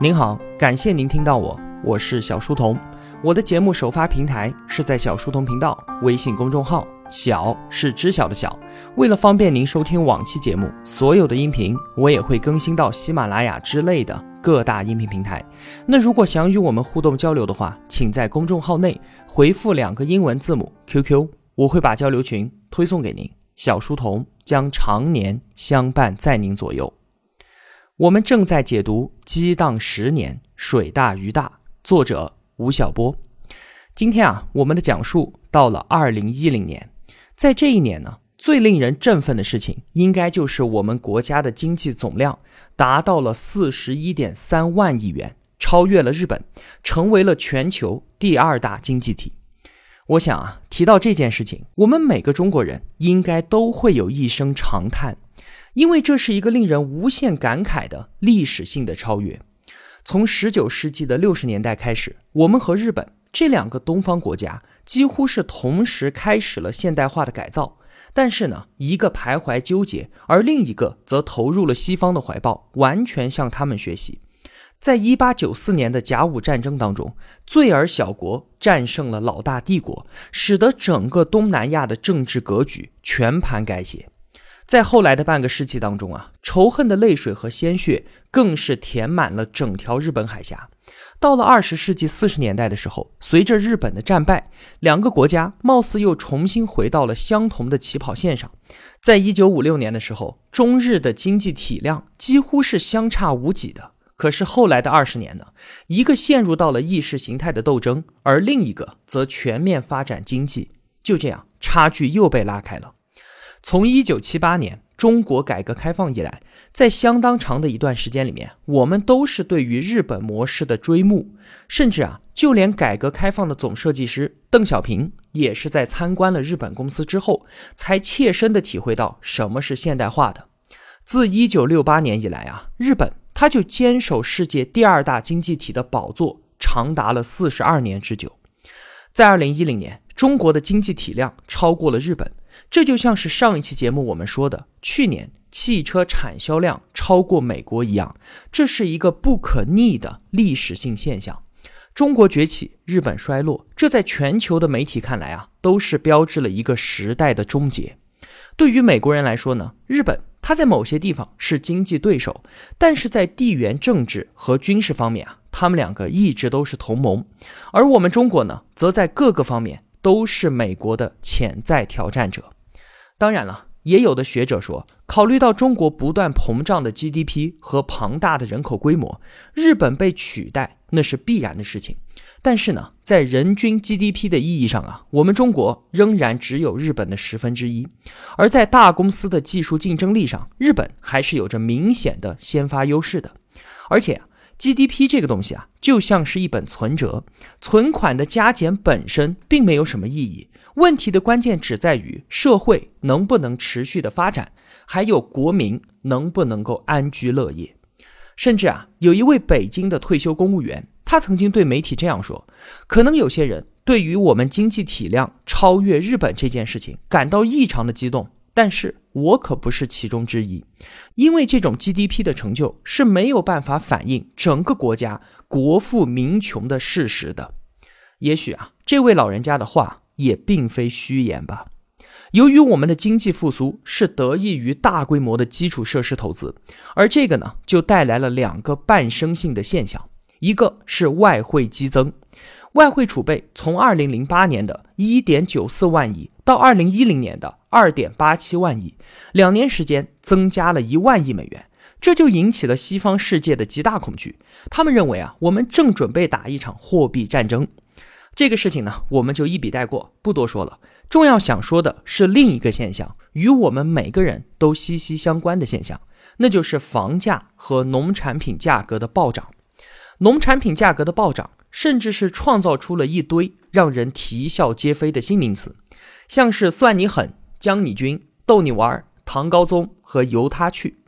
您好，感谢您听到我，我是小书童。我的节目首发平台是在小书童频道微信公众号，小是知晓的小。为了方便您收听往期节目，所有的音频我也会更新到喜马拉雅之类的各大音频平台。那如果想与我们互动交流的话，请在公众号内回复两个英文字母 QQ，我会把交流群推送给您。小书童将常年相伴在您左右。我们正在解读《激荡十年，水大鱼大》，作者吴晓波。今天啊，我们的讲述到了二零一零年，在这一年呢，最令人振奋的事情，应该就是我们国家的经济总量达到了四十一点三万亿元，超越了日本，成为了全球第二大经济体。我想啊，提到这件事情，我们每个中国人应该都会有一声长叹。因为这是一个令人无限感慨的历史性的超越。从十九世纪的六十年代开始，我们和日本这两个东方国家几乎是同时开始了现代化的改造。但是呢，一个徘徊纠结，而另一个则投入了西方的怀抱，完全向他们学习。在一八九四年的甲午战争当中，罪尔小国战胜了老大帝国，使得整个东南亚的政治格局全盘改写。在后来的半个世纪当中啊，仇恨的泪水和鲜血更是填满了整条日本海峡。到了二十世纪四十年代的时候，随着日本的战败，两个国家貌似又重新回到了相同的起跑线上。在一九五六年的时候，中日的经济体量几乎是相差无几的。可是后来的二十年呢，一个陷入到了意识形态的斗争，而另一个则全面发展经济，就这样差距又被拉开了。从一九七八年中国改革开放以来，在相当长的一段时间里面，我们都是对于日本模式的追慕，甚至啊，就连改革开放的总设计师邓小平，也是在参观了日本公司之后，才切身的体会到什么是现代化的。自一九六八年以来啊，日本它就坚守世界第二大经济体的宝座，长达了四十二年之久。在二零一零年，中国的经济体量超过了日本。这就像是上一期节目我们说的，去年汽车产销量超过美国一样，这是一个不可逆的历史性现象。中国崛起，日本衰落，这在全球的媒体看来啊，都是标志了一个时代的终结。对于美国人来说呢，日本它在某些地方是经济对手，但是在地缘政治和军事方面啊，他们两个一直都是同盟。而我们中国呢，则在各个方面。都是美国的潜在挑战者。当然了，也有的学者说，考虑到中国不断膨胀的 GDP 和庞大的人口规模，日本被取代那是必然的事情。但是呢，在人均 GDP 的意义上啊，我们中国仍然只有日本的十分之一。而在大公司的技术竞争力上，日本还是有着明显的先发优势的。而且。GDP 这个东西啊，就像是一本存折，存款的加减本身并没有什么意义。问题的关键只在于社会能不能持续的发展，还有国民能不能够安居乐业。甚至啊，有一位北京的退休公务员，他曾经对媒体这样说：，可能有些人对于我们经济体量超越日本这件事情感到异常的激动。但是我可不是其中之一，因为这种 GDP 的成就是没有办法反映整个国家国富民穷的事实的。也许啊，这位老人家的话也并非虚言吧。由于我们的经济复苏是得益于大规模的基础设施投资，而这个呢，就带来了两个半生性的现象，一个是外汇激增。外汇储备从二零零八年的一点九四万亿到二零一零年的二点八七万亿，两年时间增加了一万亿美元，这就引起了西方世界的极大恐惧。他们认为啊，我们正准备打一场货币战争。这个事情呢，我们就一笔带过，不多说了。重要想说的是另一个现象，与我们每个人都息息相关的现象，那就是房价和农产品价格的暴涨。农产品价格的暴涨。甚至是创造出了一堆让人啼笑皆非的新名词，像是算你狠、将你军、逗你玩、唐高宗和由他去。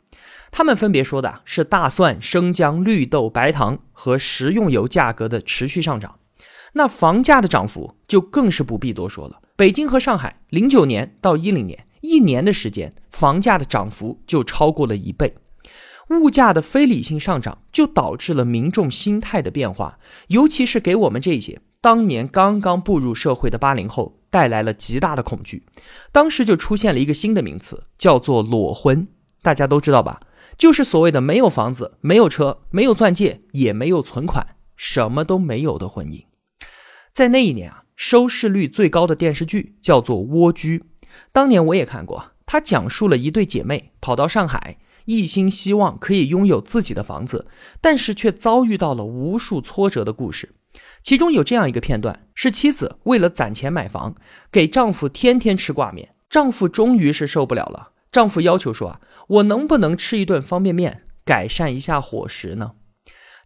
他们分别说的是大蒜、生姜、绿豆、白糖和食用油价格的持续上涨。那房价的涨幅就更是不必多说了。北京和上海，零九年到一零年一年的时间，房价的涨幅就超过了一倍。物价的非理性上涨，就导致了民众心态的变化，尤其是给我们这些当年刚刚步入社会的八零后带来了极大的恐惧。当时就出现了一个新的名词，叫做“裸婚”，大家都知道吧？就是所谓的没有房子、没有车、没有钻戒，也没有存款，什么都没有的婚姻。在那一年啊，收视率最高的电视剧叫做《蜗居》，当年我也看过。它讲述了一对姐妹跑到上海，一心希望可以拥有自己的房子，但是却遭遇到了无数挫折的故事。其中有这样一个片段，是妻子为了攒钱买房，给丈夫天天吃挂面。丈夫终于是受不了了，丈夫要求说：“啊，我能不能吃一顿方便面，改善一下伙食呢？”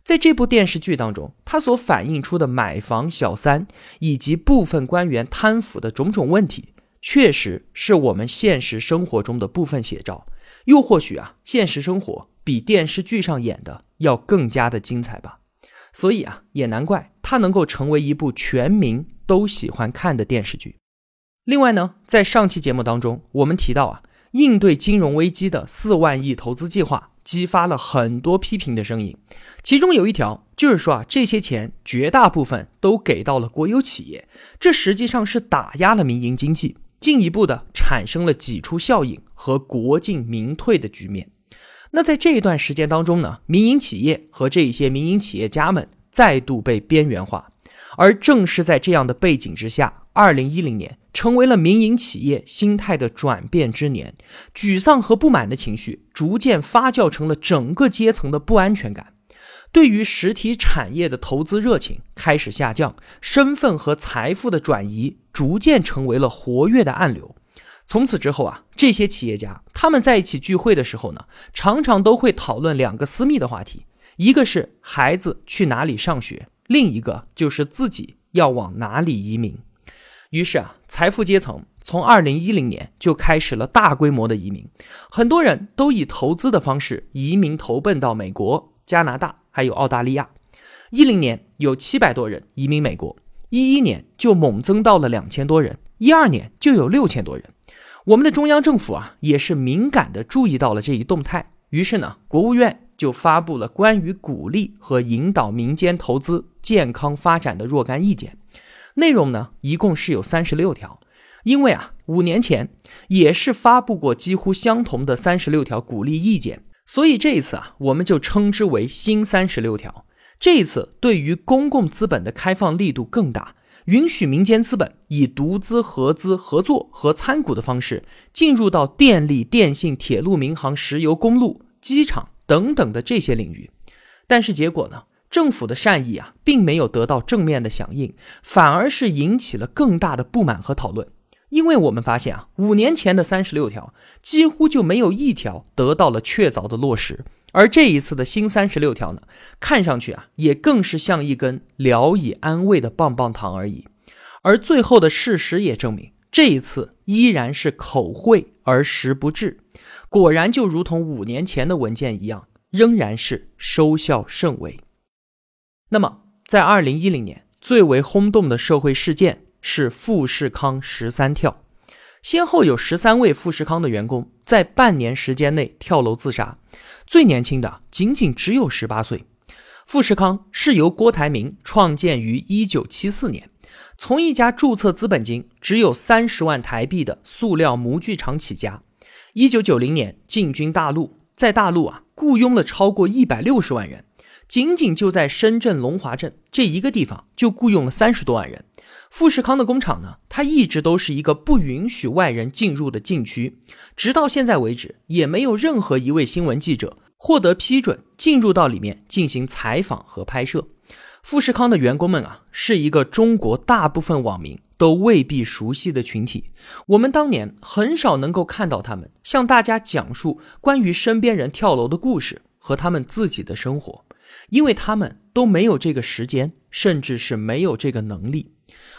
在这部电视剧当中，他所反映出的买房小三以及部分官员贪腐的种种问题。确实是我们现实生活中的部分写照，又或许啊，现实生活比电视剧上演的要更加的精彩吧。所以啊，也难怪它能够成为一部全民都喜欢看的电视剧。另外呢，在上期节目当中，我们提到啊，应对金融危机的四万亿投资计划激发了很多批评的声音，其中有一条就是说啊，这些钱绝大部分都给到了国有企业，这实际上是打压了民营经济。进一步的产生了挤出效应和国进民退的局面。那在这一段时间当中呢，民营企业和这一些民营企业家们再度被边缘化。而正是在这样的背景之下，二零一零年成为了民营企业心态的转变之年。沮丧和不满的情绪逐渐发酵成了整个阶层的不安全感。对于实体产业的投资热情开始下降，身份和财富的转移逐渐成为了活跃的暗流。从此之后啊，这些企业家他们在一起聚会的时候呢，常常都会讨论两个私密的话题，一个是孩子去哪里上学，另一个就是自己要往哪里移民。于是啊，财富阶层从二零一零年就开始了大规模的移民，很多人都以投资的方式移民投奔到美国、加拿大。还有澳大利亚，一零年有七百多人移民美国，一一年就猛增到了两千多人，一二年就有六千多人。我们的中央政府啊，也是敏感的注意到了这一动态，于是呢，国务院就发布了关于鼓励和引导民间投资健康发展的若干意见，内容呢，一共是有三十六条。因为啊，五年前也是发布过几乎相同的三十六条鼓励意见。所以这一次啊，我们就称之为新三十六条。这一次对于公共资本的开放力度更大，允许民间资本以独资、合资、合作和参股的方式进入到电力、电信、铁路、民航、石油、公路、机场等等的这些领域。但是结果呢，政府的善意啊，并没有得到正面的响应，反而是引起了更大的不满和讨论。因为我们发现啊，五年前的三十六条几乎就没有一条得到了确凿的落实，而这一次的新三十六条呢，看上去啊，也更是像一根聊以安慰的棒棒糖而已。而最后的事实也证明，这一次依然是口惠而实不至，果然就如同五年前的文件一样，仍然是收效甚微。那么，在二零一零年最为轰动的社会事件。是富士康十三跳，先后有十三位富士康的员工在半年时间内跳楼自杀，最年轻的仅仅只有十八岁。富士康是由郭台铭创建于一九七四年，从一家注册资本金只有三十万台币的塑料模具厂起家。一九九零年进军大陆，在大陆啊雇佣了超过一百六十万人，仅仅就在深圳龙华镇这一个地方就雇佣了三十多万人。富士康的工厂呢，它一直都是一个不允许外人进入的禁区，直到现在为止，也没有任何一位新闻记者获得批准进入到里面进行采访和拍摄。富士康的员工们啊，是一个中国大部分网民都未必熟悉的群体。我们当年很少能够看到他们向大家讲述关于身边人跳楼的故事和他们自己的生活，因为他们都没有这个时间，甚至是没有这个能力。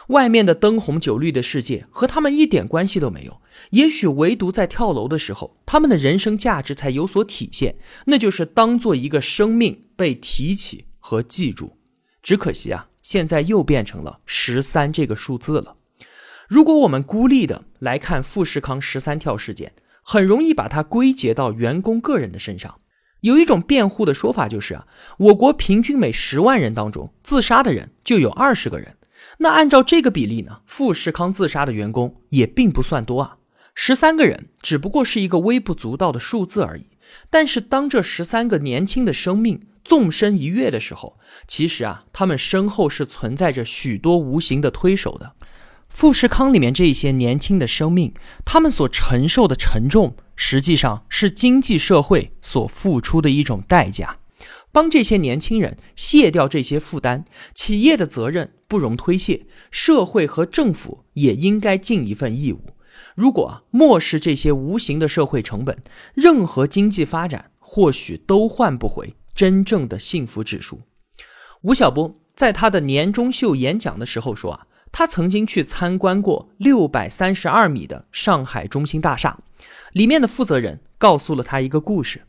外面的灯红酒绿的世界和他们一点关系都没有。也许唯独在跳楼的时候，他们的人生价值才有所体现，那就是当做一个生命被提起和记住。只可惜啊，现在又变成了十三这个数字了。如果我们孤立的来看富士康十三跳事件，很容易把它归结到员工个人的身上。有一种辩护的说法就是啊，我国平均每十万人当中自杀的人就有二十个人。那按照这个比例呢，富士康自杀的员工也并不算多啊，十三个人只不过是一个微不足道的数字而已。但是当这十三个年轻的生命纵身一跃的时候，其实啊，他们身后是存在着许多无形的推手的。富士康里面这一些年轻的生命，他们所承受的沉重，实际上是经济社会所付出的一种代价。帮这些年轻人卸掉这些负担，企业的责任不容推卸，社会和政府也应该尽一份义务。如果漠视这些无形的社会成本，任何经济发展或许都换不回真正的幸福指数。吴晓波在他的年终秀演讲的时候说啊。他曾经去参观过六百三十二米的上海中心大厦，里面的负责人告诉了他一个故事，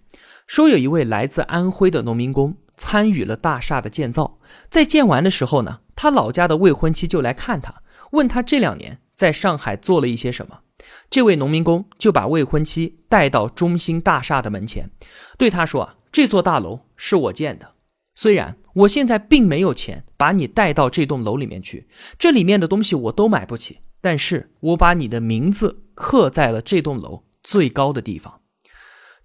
说有一位来自安徽的农民工参与了大厦的建造，在建完的时候呢，他老家的未婚妻就来看他，问他这两年在上海做了一些什么。这位农民工就把未婚妻带到中心大厦的门前，对他说：“啊，这座大楼是我建的。”虽然我现在并没有钱把你带到这栋楼里面去，这里面的东西我都买不起，但是我把你的名字刻在了这栋楼最高的地方。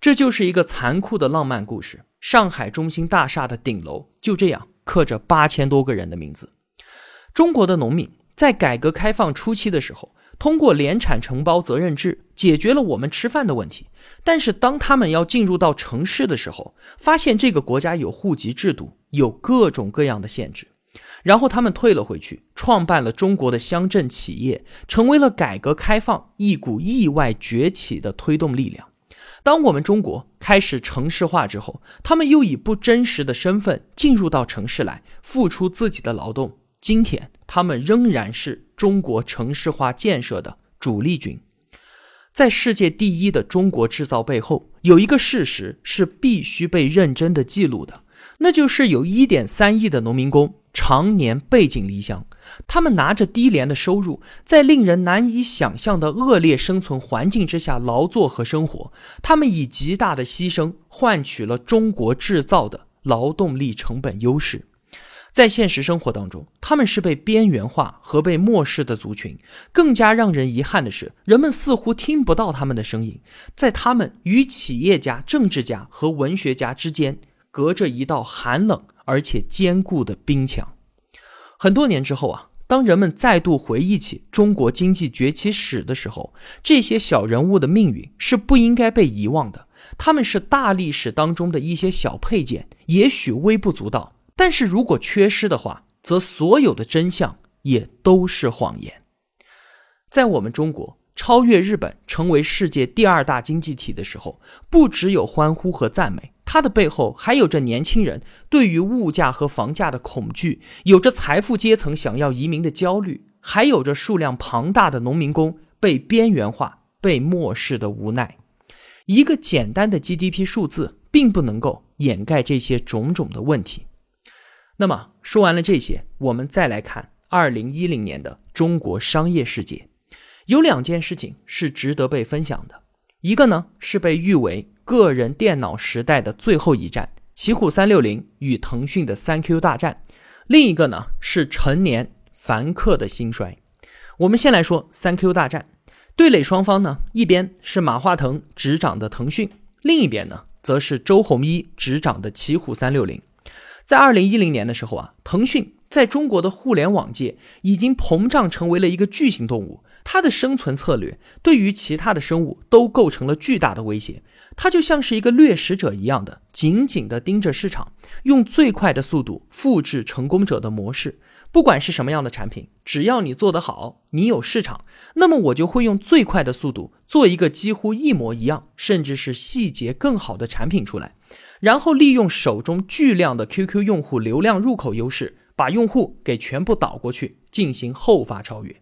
这就是一个残酷的浪漫故事。上海中心大厦的顶楼就这样刻着八千多个人的名字。中国的农民在改革开放初期的时候。通过联产承包责任制解决了我们吃饭的问题，但是当他们要进入到城市的时候，发现这个国家有户籍制度，有各种各样的限制，然后他们退了回去，创办了中国的乡镇企业，成为了改革开放一股意外崛起的推动力量。当我们中国开始城市化之后，他们又以不真实的身份进入到城市来，付出自己的劳动。今天，他们仍然是中国城市化建设的主力军。在世界第一的中国制造背后，有一个事实是必须被认真的记录的，那就是有一点三亿的农民工常年背井离乡，他们拿着低廉的收入，在令人难以想象的恶劣生存环境之下劳作和生活，他们以极大的牺牲换取了中国制造的劳动力成本优势。在现实生活当中，他们是被边缘化和被漠视的族群。更加让人遗憾的是，人们似乎听不到他们的声音。在他们与企业家、政治家和文学家之间，隔着一道寒冷而且坚固的冰墙。很多年之后啊，当人们再度回忆起中国经济崛起史的时候，这些小人物的命运是不应该被遗忘的。他们是大历史当中的一些小配件，也许微不足道。但是如果缺失的话，则所有的真相也都是谎言。在我们中国超越日本成为世界第二大经济体的时候，不只有欢呼和赞美，它的背后还有着年轻人对于物价和房价的恐惧，有着财富阶层想要移民的焦虑，还有着数量庞大的农民工被边缘化、被漠视的无奈。一个简单的 GDP 数字并不能够掩盖这些种种的问题。那么说完了这些，我们再来看二零一零年的中国商业世界，有两件事情是值得被分享的。一个呢是被誉为个人电脑时代的最后一战，奇虎三六零与腾讯的三 Q 大战；另一个呢是成年凡客的兴衰。我们先来说三 Q 大战，对垒双方呢，一边是马化腾执掌的腾讯，另一边呢则是周鸿祎执掌的奇虎三六零。在二零一零年的时候啊，腾讯在中国的互联网界已经膨胀成为了一个巨型动物，它的生存策略对于其他的生物都构成了巨大的威胁。它就像是一个掠食者一样的，紧紧地盯着市场，用最快的速度复制成功者的模式。不管是什么样的产品，只要你做得好，你有市场，那么我就会用最快的速度做一个几乎一模一样，甚至是细节更好的产品出来。然后利用手中巨量的 QQ 用户流量入口优势，把用户给全部导过去，进行后发超越。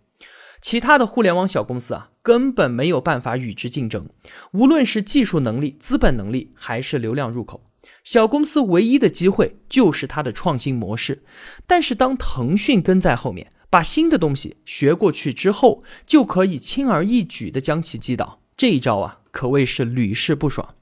其他的互联网小公司啊，根本没有办法与之竞争，无论是技术能力、资本能力，还是流量入口。小公司唯一的机会就是它的创新模式。但是当腾讯跟在后面，把新的东西学过去之后，就可以轻而易举地将其击倒。这一招啊，可谓是屡试不爽。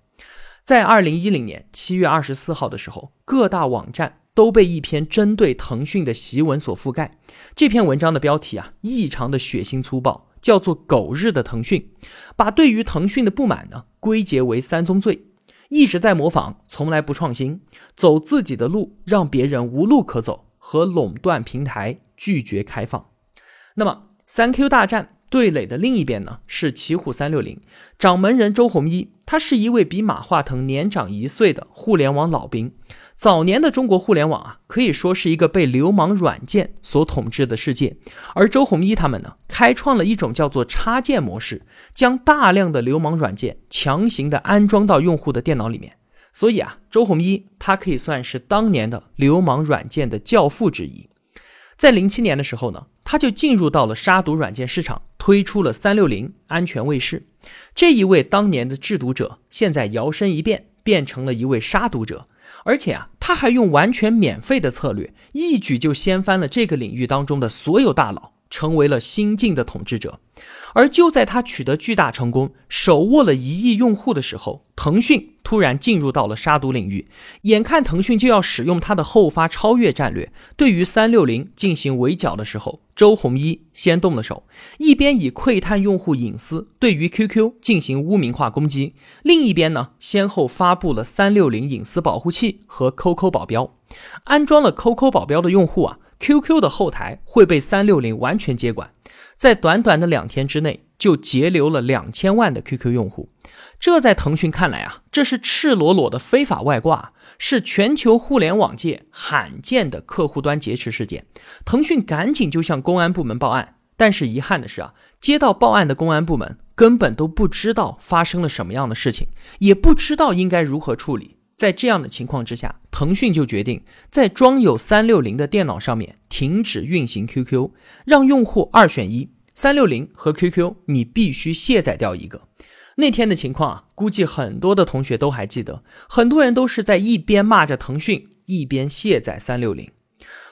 在二零一零年七月二十四号的时候，各大网站都被一篇针对腾讯的檄文所覆盖。这篇文章的标题啊，异常的血腥粗暴，叫做“狗日的腾讯”，把对于腾讯的不满呢归结为三宗罪：一直在模仿，从来不创新，走自己的路，让别人无路可走，和垄断平台，拒绝开放。那么，三 Q 大战。对垒的另一边呢是奇虎三六零掌门人周鸿祎，他是一位比马化腾年长一岁的互联网老兵。早年的中国互联网啊，可以说是一个被流氓软件所统治的世界。而周鸿祎他们呢，开创了一种叫做插件模式，将大量的流氓软件强行的安装到用户的电脑里面。所以啊，周鸿祎他可以算是当年的流氓软件的教父之一。在零七年的时候呢，他就进入到了杀毒软件市场，推出了三六零安全卫士。这一位当年的制毒者，现在摇身一变，变成了一位杀毒者，而且啊，他还用完全免费的策略，一举就掀翻了这个领域当中的所有大佬，成为了新晋的统治者。而就在他取得巨大成功，手握了一亿用户的时候，腾讯突然进入到了杀毒领域。眼看腾讯就要使用它的后发超越战略，对于三六零进行围剿的时候，周鸿祎先动了手，一边以窥探用户隐私对于 QQ 进行污名化攻击，另一边呢，先后发布了三六零隐私保护器和 QQ 保镖。安装了 QQ 保镖的用户啊，QQ 的后台会被三六零完全接管。在短短的两天之内，就截留了两千万的 QQ 用户，这在腾讯看来啊，这是赤裸裸的非法外挂，是全球互联网界罕见的客户端劫持事件。腾讯赶紧就向公安部门报案，但是遗憾的是啊，接到报案的公安部门根本都不知道发生了什么样的事情，也不知道应该如何处理。在这样的情况之下，腾讯就决定在装有三六零的电脑上面停止运行 QQ，让用户二选一：三六零和 QQ，你必须卸载掉一个。那天的情况啊，估计很多的同学都还记得，很多人都是在一边骂着腾讯，一边卸载三六零。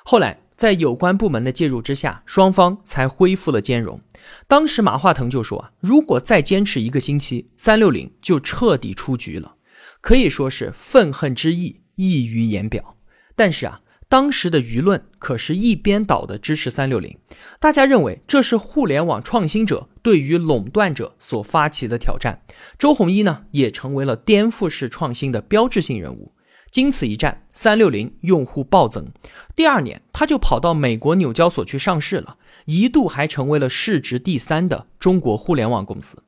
后来在有关部门的介入之下，双方才恢复了兼容。当时马化腾就说啊，如果再坚持一个星期，三六零就彻底出局了。可以说是愤恨之意溢于言表，但是啊，当时的舆论可是一边倒的支持三六零，大家认为这是互联网创新者对于垄断者所发起的挑战。周鸿祎呢，也成为了颠覆式创新的标志性人物。经此一战，三六零用户暴增，第二年他就跑到美国纽交所去上市了，一度还成为了市值第三的中国互联网公司。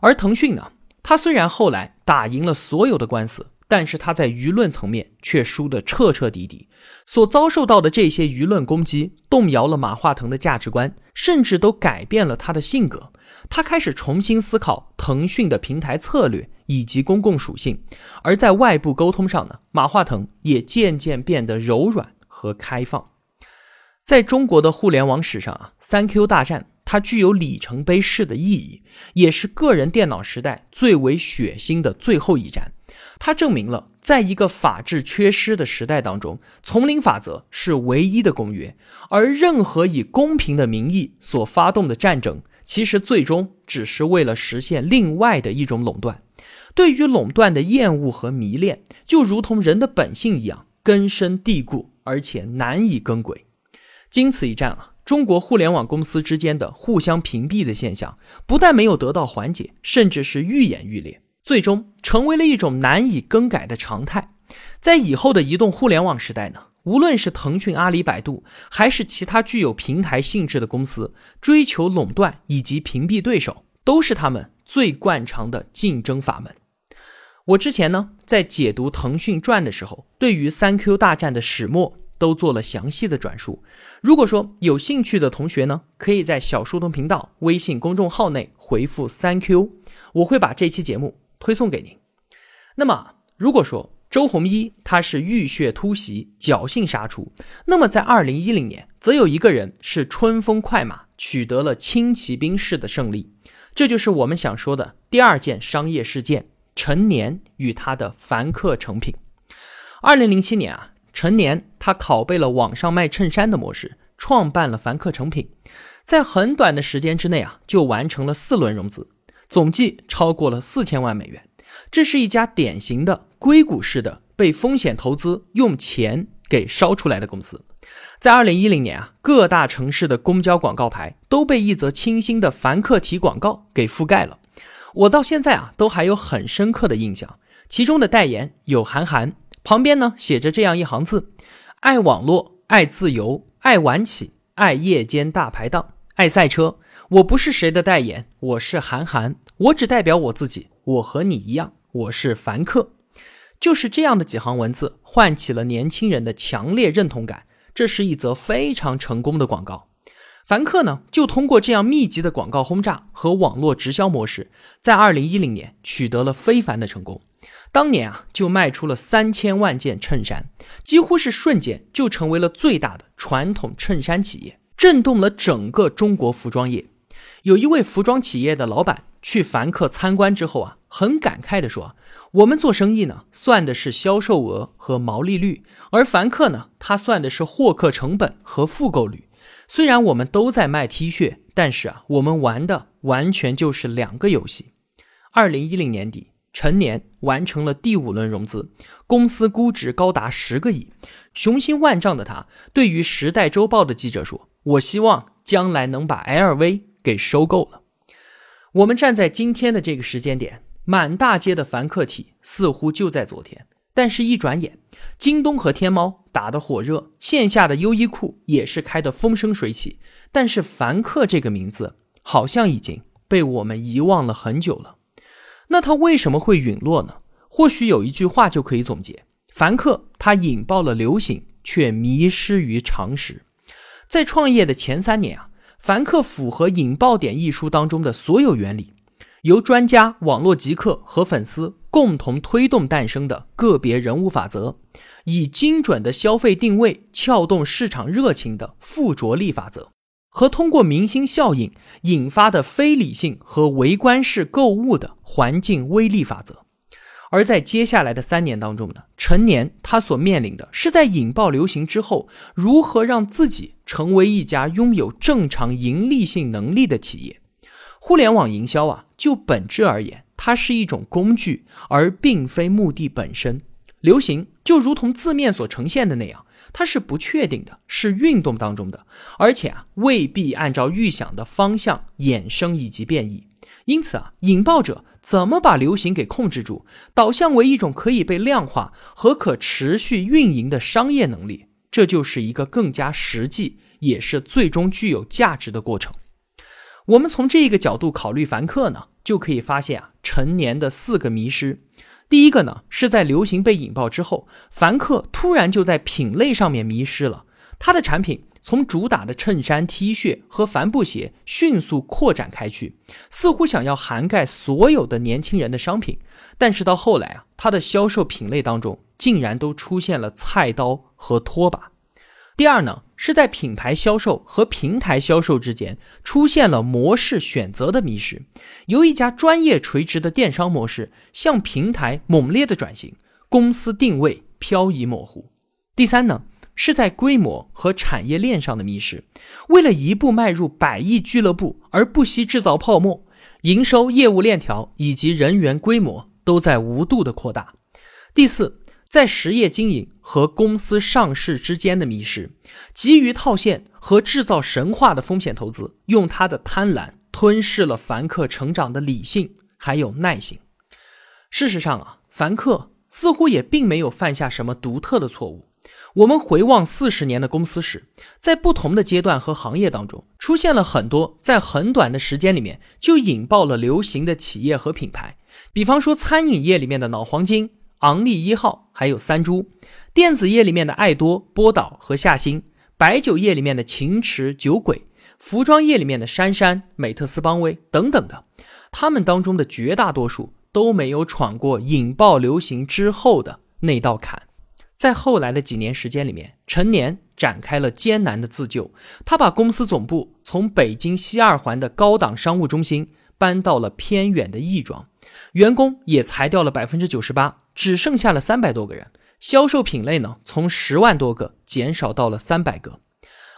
而腾讯呢？他虽然后来打赢了所有的官司，但是他在舆论层面却输得彻彻底底。所遭受到的这些舆论攻击，动摇了马化腾的价值观，甚至都改变了他的性格。他开始重新思考腾讯的平台策略以及公共属性。而在外部沟通上呢，马化腾也渐渐变得柔软和开放。在中国的互联网史上啊，三 Q 大战。它具有里程碑式的意义，也是个人电脑时代最为血腥的最后一战。它证明了，在一个法治缺失的时代当中，丛林法则是唯一的公约，而任何以公平的名义所发动的战争，其实最终只是为了实现另外的一种垄断。对于垄断的厌恶和迷恋，就如同人的本性一样根深蒂固，而且难以更轨。经此一战啊。中国互联网公司之间的互相屏蔽的现象，不但没有得到缓解，甚至是愈演愈烈，最终成为了一种难以更改的常态。在以后的移动互联网时代呢，无论是腾讯、阿里、百度，还是其他具有平台性质的公司，追求垄断以及屏蔽对手，都是他们最惯常的竞争法门。我之前呢，在解读腾讯传的时候，对于三 Q 大战的始末。都做了详细的转述。如果说有兴趣的同学呢，可以在小书童频道微信公众号内回复三 Q，我会把这期节目推送给您。那么，如果说周鸿祎他是浴血突袭、侥幸杀出，那么在二零一零年，则有一个人是春风快马，取得了轻骑兵式的胜利。这就是我们想说的第二件商业事件：陈年与他的凡客成品。二零零七年啊。成年，他拷贝了网上卖衬衫的模式，创办了凡客诚品，在很短的时间之内啊，就完成了四轮融资，总计超过了四千万美元。这是一家典型的硅谷式的被风险投资用钱给烧出来的公司。在二零一零年啊，各大城市的公交广告牌都被一则清新的凡客体广告给覆盖了。我到现在啊，都还有很深刻的印象。其中的代言有韩寒，旁边呢写着这样一行字：爱网络，爱自由，爱晚起，爱夜间大排档，爱赛车。我不是谁的代言，我是韩寒，我只代表我自己。我和你一样，我是凡客。就是这样的几行文字，唤起了年轻人的强烈认同感。这是一则非常成功的广告。凡客呢，就通过这样密集的广告轰炸和网络直销模式，在二零一零年取得了非凡的成功。当年啊，就卖出了三千万件衬衫，几乎是瞬间就成为了最大的传统衬衫企业，震动了整个中国服装业。有一位服装企业的老板去凡客参观之后啊，很感慨地说。我们做生意呢，算的是销售额和毛利率，而凡客呢，他算的是获客成本和复购率。虽然我们都在卖 T 恤，但是啊，我们玩的完全就是两个游戏。二零一零年底，陈年完成了第五轮融资，公司估值高达十个亿。雄心万丈的他，对于《时代周报》的记者说：“我希望将来能把 LV 给收购了。”我们站在今天的这个时间点。满大街的凡客体似乎就在昨天，但是，一转眼，京东和天猫打得火热，线下的优衣库也是开得风生水起。但是，凡客这个名字好像已经被我们遗忘了很久了。那它为什么会陨落呢？或许有一句话就可以总结：凡客他引爆了流行，却迷失于常识。在创业的前三年啊，凡客符合《引爆点》一书当中的所有原理。由专家、网络极客和粉丝共同推动诞生的个别人物法则，以精准的消费定位撬动市场热情的附着力法则，和通过明星效应引发的非理性和围观式购物的环境威力法则。而在接下来的三年当中呢，陈年他所面临的是在引爆流行之后，如何让自己成为一家拥有正常盈利性能力的企业。互联网营销啊，就本质而言，它是一种工具，而并非目的本身。流行就如同字面所呈现的那样，它是不确定的，是运动当中的，而且啊，未必按照预想的方向衍生以及变异。因此啊，引爆者怎么把流行给控制住，导向为一种可以被量化和可持续运营的商业能力，这就是一个更加实际，也是最终具有价值的过程。我们从这个角度考虑凡客呢，就可以发现啊，陈年的四个迷失。第一个呢，是在流行被引爆之后，凡客突然就在品类上面迷失了。他的产品从主打的衬衫、T 恤和帆布鞋迅速扩展开去，似乎想要涵盖所有的年轻人的商品。但是到后来啊，他的销售品类当中竟然都出现了菜刀和拖把。第二呢，是在品牌销售和平台销售之间出现了模式选择的迷失，由一家专业垂直的电商模式向平台猛烈的转型，公司定位漂移模糊。第三呢，是在规模和产业链上的迷失，为了一步迈入百亿俱乐部而不惜制造泡沫，营收、业务链条以及人员规模都在无度的扩大。第四。在实业经营和公司上市之间的迷失，急于套现和制造神话的风险投资，用他的贪婪吞噬了凡客成长的理性还有耐性。事实上啊，凡客似乎也并没有犯下什么独特的错误。我们回望四十年的公司史，在不同的阶段和行业当中，出现了很多在很短的时间里面就引爆了流行的企业和品牌。比方说，餐饮业里面的脑黄金。昂立一号，还有三株；电子业里面的爱多、波导和夏新；白酒业里面的秦池、酒鬼；服装业里面的杉杉、美特斯邦威等等的，他们当中的绝大多数都没有闯过引爆流行之后的那道坎。在后来的几年时间里面，陈年展开了艰难的自救，他把公司总部从北京西二环的高档商务中心搬到了偏远的亦庄。员工也裁掉了百分之九十八，只剩下了三百多个人。销售品类呢，从十万多个减少到了三百个。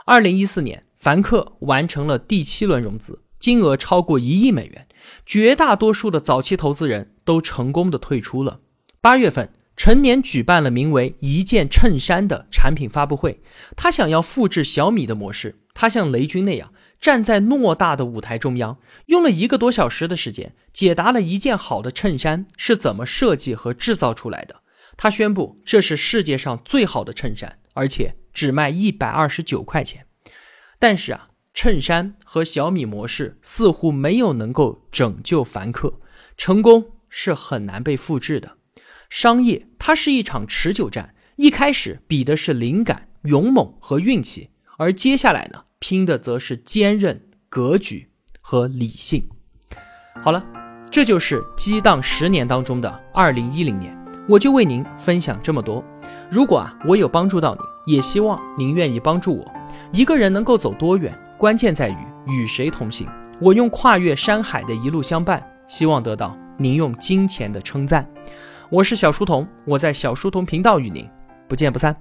二零一四年，凡客完成了第七轮融资，金额超过一亿美元。绝大多数的早期投资人都成功的退出了。八月份，陈年举办了名为“一件衬衫”的产品发布会，他想要复制小米的模式，他像雷军那样站在偌大的舞台中央，用了一个多小时的时间解答了一件好的衬衫是怎么设计和制造出来的。他宣布这是世界上最好的衬衫，而且只卖一百二十九块钱。但是啊，衬衫和小米模式似乎没有能够拯救凡客，成功是很难被复制的。商业它是一场持久战，一开始比的是灵感、勇猛和运气，而接下来呢，拼的则是坚韧、格局和理性。好了，这就是激荡十年当中的二零一零年，我就为您分享这么多。如果啊，我有帮助到你，也希望您愿意帮助我。一个人能够走多远，关键在于与谁同行。我用跨越山海的一路相伴，希望得到您用金钱的称赞。我是小书童，我在小书童频道与您不见不散。